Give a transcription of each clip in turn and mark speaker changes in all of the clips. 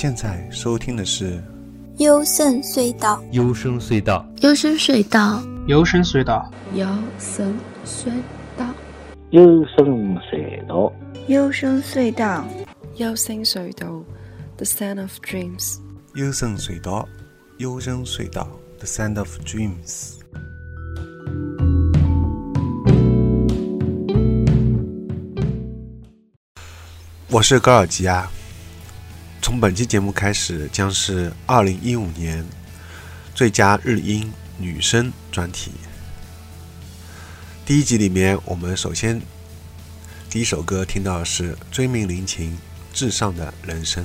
Speaker 1: 现在收听的是《
Speaker 2: 幽深隧道》。
Speaker 3: 幽深隧道，
Speaker 4: 幽深隧道，
Speaker 5: 幽深隧道，
Speaker 6: 幽深隧道，
Speaker 7: 幽深隧道，
Speaker 8: 幽深隧道，
Speaker 9: 幽深隧道，幽深隧道，《The Sound of Dreams》。
Speaker 1: 幽深隧道，幽深隧道，《The Sound of Dreams》。我是高尔基啊。从本期节目开始，将是二零一五年最佳日音女声专题。第一集里面，我们首先第一首歌听到的是追名灵琴至上的人生。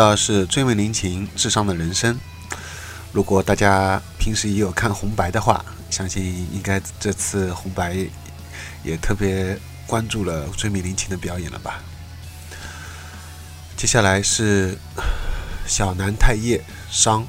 Speaker 1: 到是追美林檎智商的人生，如果大家平时也有看红白的话，相信应该这次红白也特别关注了追名林檎的表演了吧？接下来是小南太
Speaker 10: 夜商。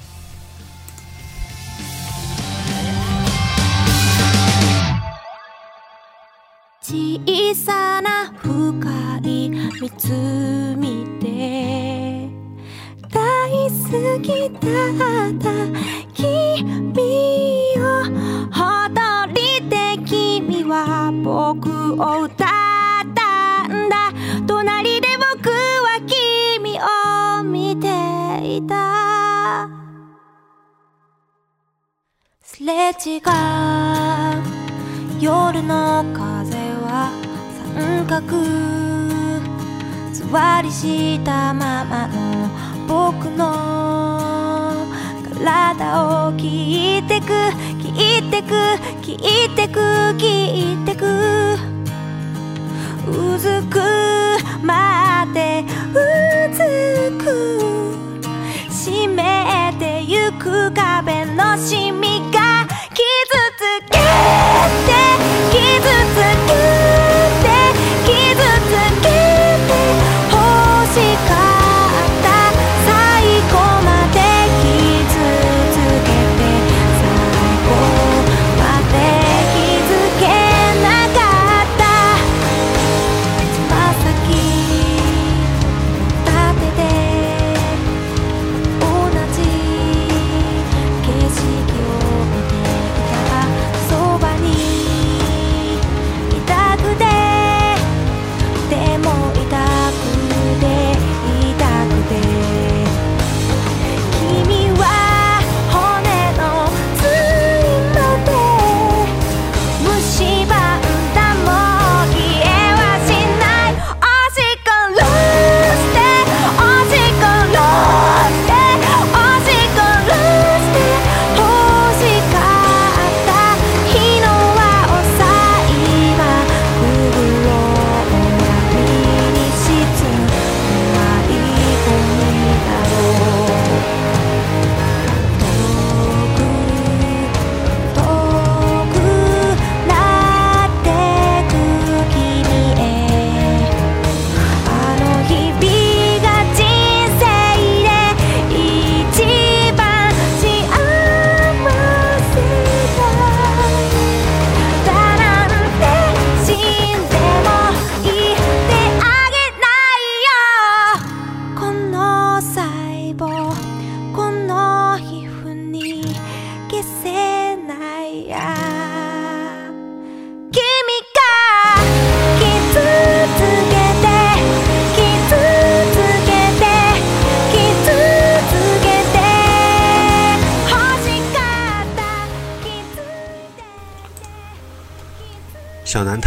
Speaker 10: 好きだった君を踊りで君は僕を歌ったんだ隣で僕は君を見ていたすれ違う夜の風は三角座りしたままの方を聞いてく聞いてく聞いてく聞いてくうずくまってうずく閉めてゆく壁の染みが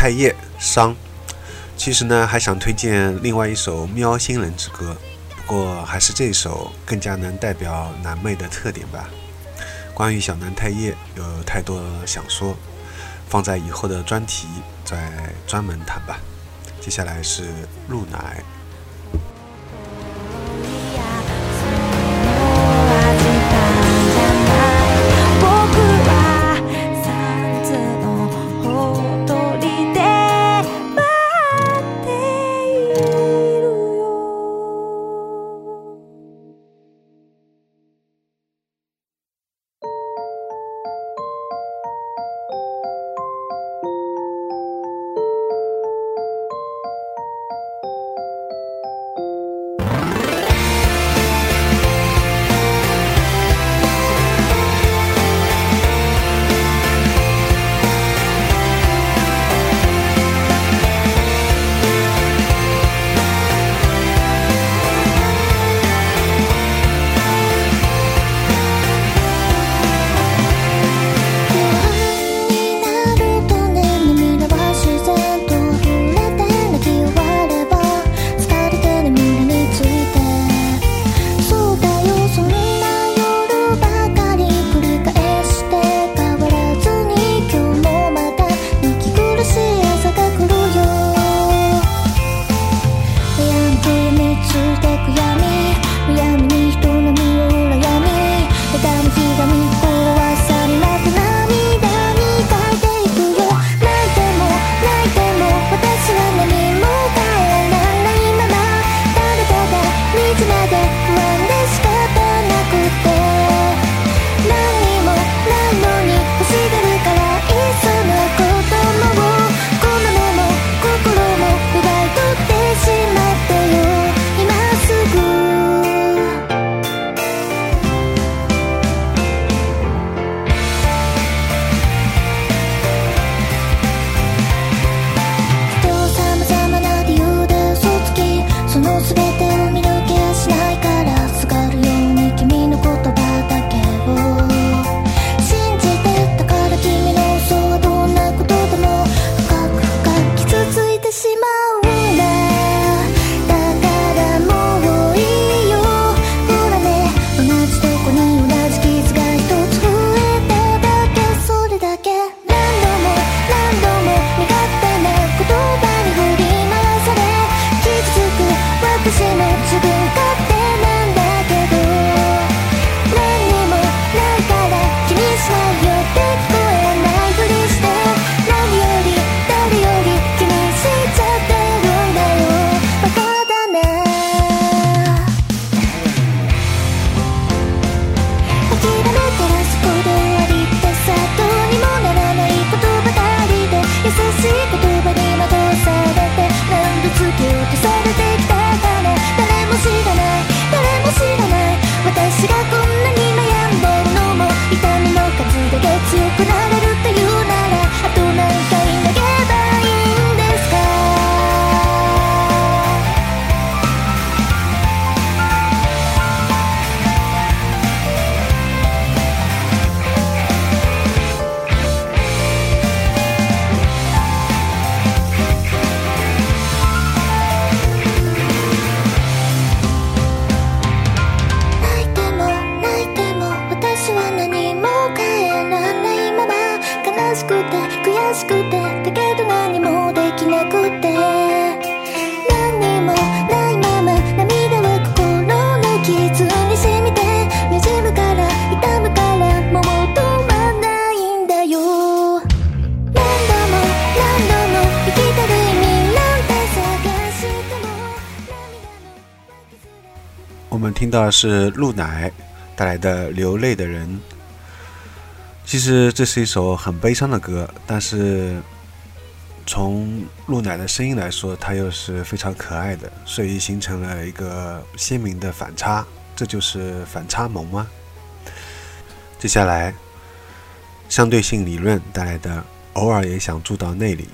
Speaker 1: 太夜伤，其实呢，还想推荐另外一首《喵星人之歌》，不过还是这首更加能代表南妹的特点吧。关于小南太夜有太多想说，放在以后的专题再专门谈吧。接下来是鹿奶。的是鹿奶带来的流泪的人。其实这是一首很悲伤的歌，但是从鹿奶的声音来说，它又是非常可爱的，所以形成了一个鲜明的反差。这就是反差萌吗？接下来，相对性理论带来的偶尔也想住到那里。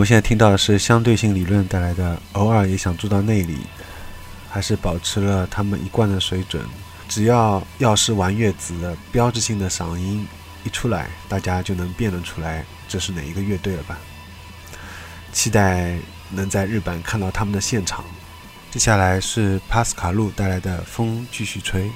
Speaker 1: 我们现在听到的是相对性理论带来的，偶尔也想住到那里，还是保持了他们一贯的水准。只要药师丸月子的标志性的嗓音一出来，大家就能辨认出来这是哪一个乐队了吧？期待能在日本看到他们的现场。接下来是帕斯卡路带来的风继续吹。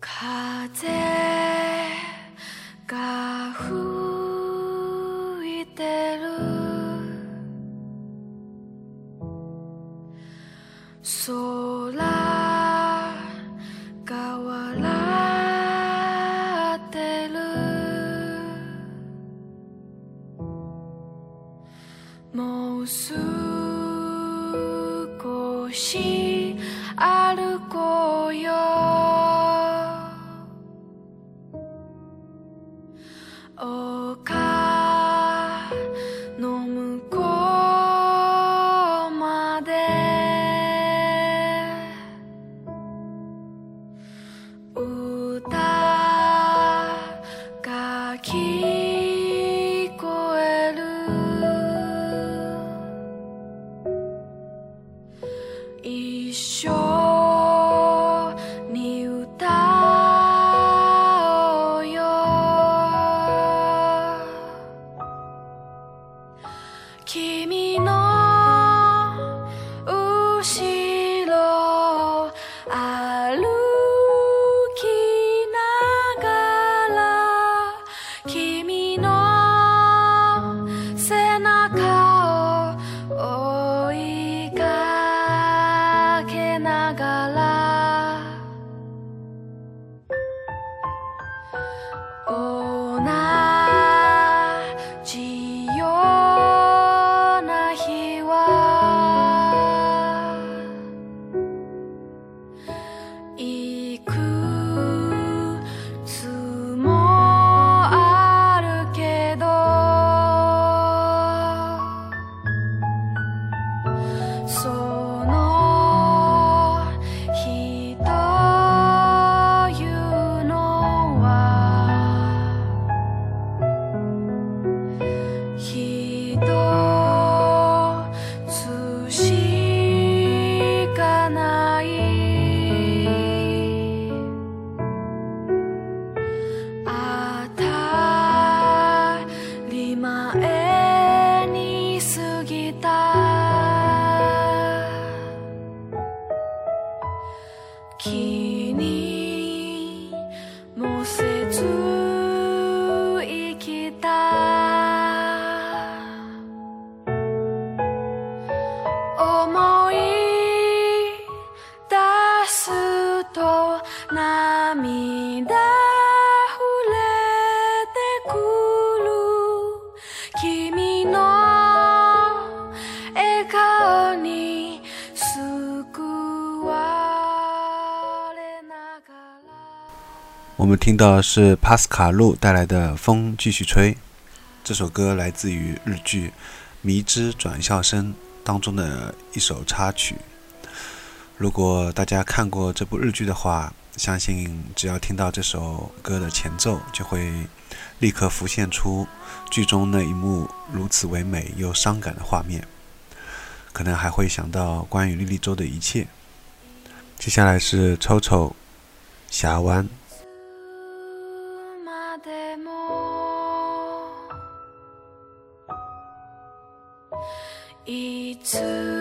Speaker 1: 가재가 听到是帕斯卡路带来的风继续吹，这首歌来自于日剧《迷之转校生》当中的一首插曲。如果大家看过这部日剧的话，相信只要听到这首歌的前奏，就会立刻浮现出剧中那一幕如此唯美又伤感的画面，可能还会想到关于莉莉周的一切。接下来是抽抽峡湾。
Speaker 10: 一
Speaker 1: 次。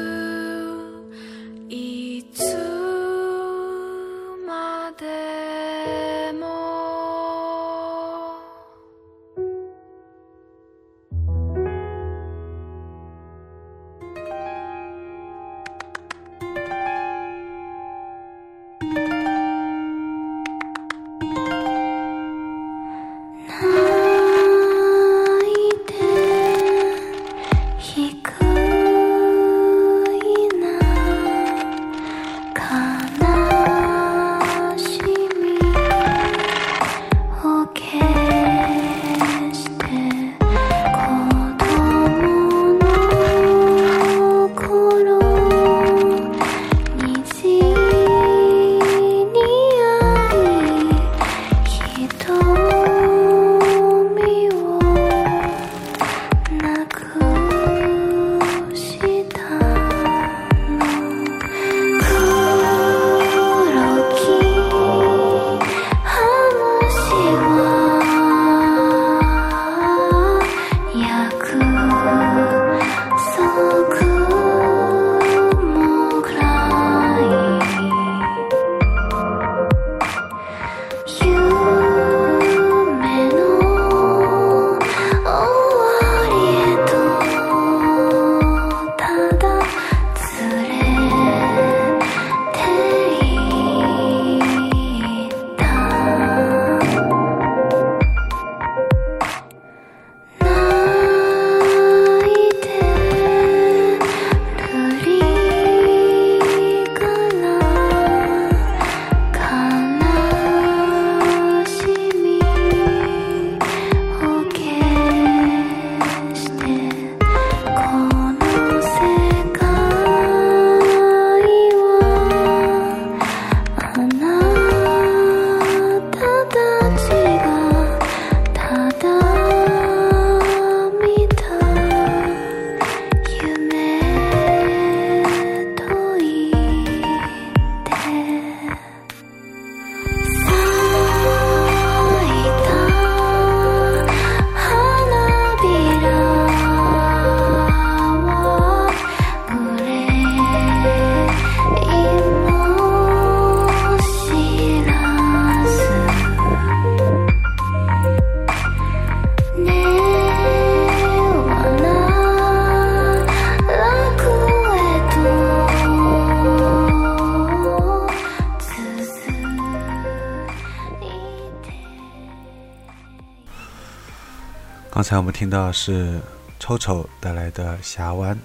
Speaker 1: 那我们听到是臭臭带来的《峡湾》，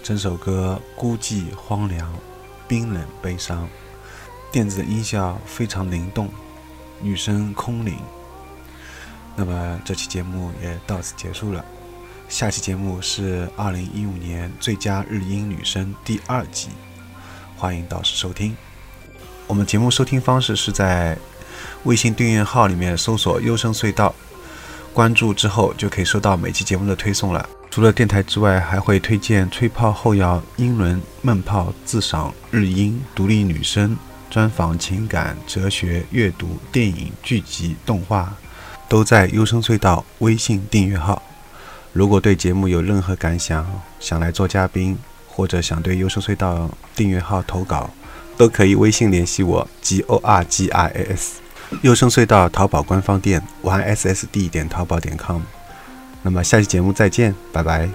Speaker 1: 整首歌孤寂、荒凉、冰冷、悲伤，电子音效非常灵动，女声空灵。那么这期节目也到此结束了，下期节目是2015年最佳日音女声第二集，欢迎到时收听。我们节目收听方式是在微信订阅号里面搜索“优声隧道”。关注之后就可以收到每期节目的推送了。除了电台之外，还会推荐吹泡后摇、英伦慢泡、自赏日音、独立女声、专访、情感、哲学、阅读、电影、剧集、动画，都在优声隧道微信订阅号。如果对节目有任何感想，想来做嘉宾，或者想对优声隧道订阅号投稿，都可以微信联系我 g o r g i s。优声隧道淘宝官方店，yssd 点淘宝点 com。那么下期节目再见，拜拜。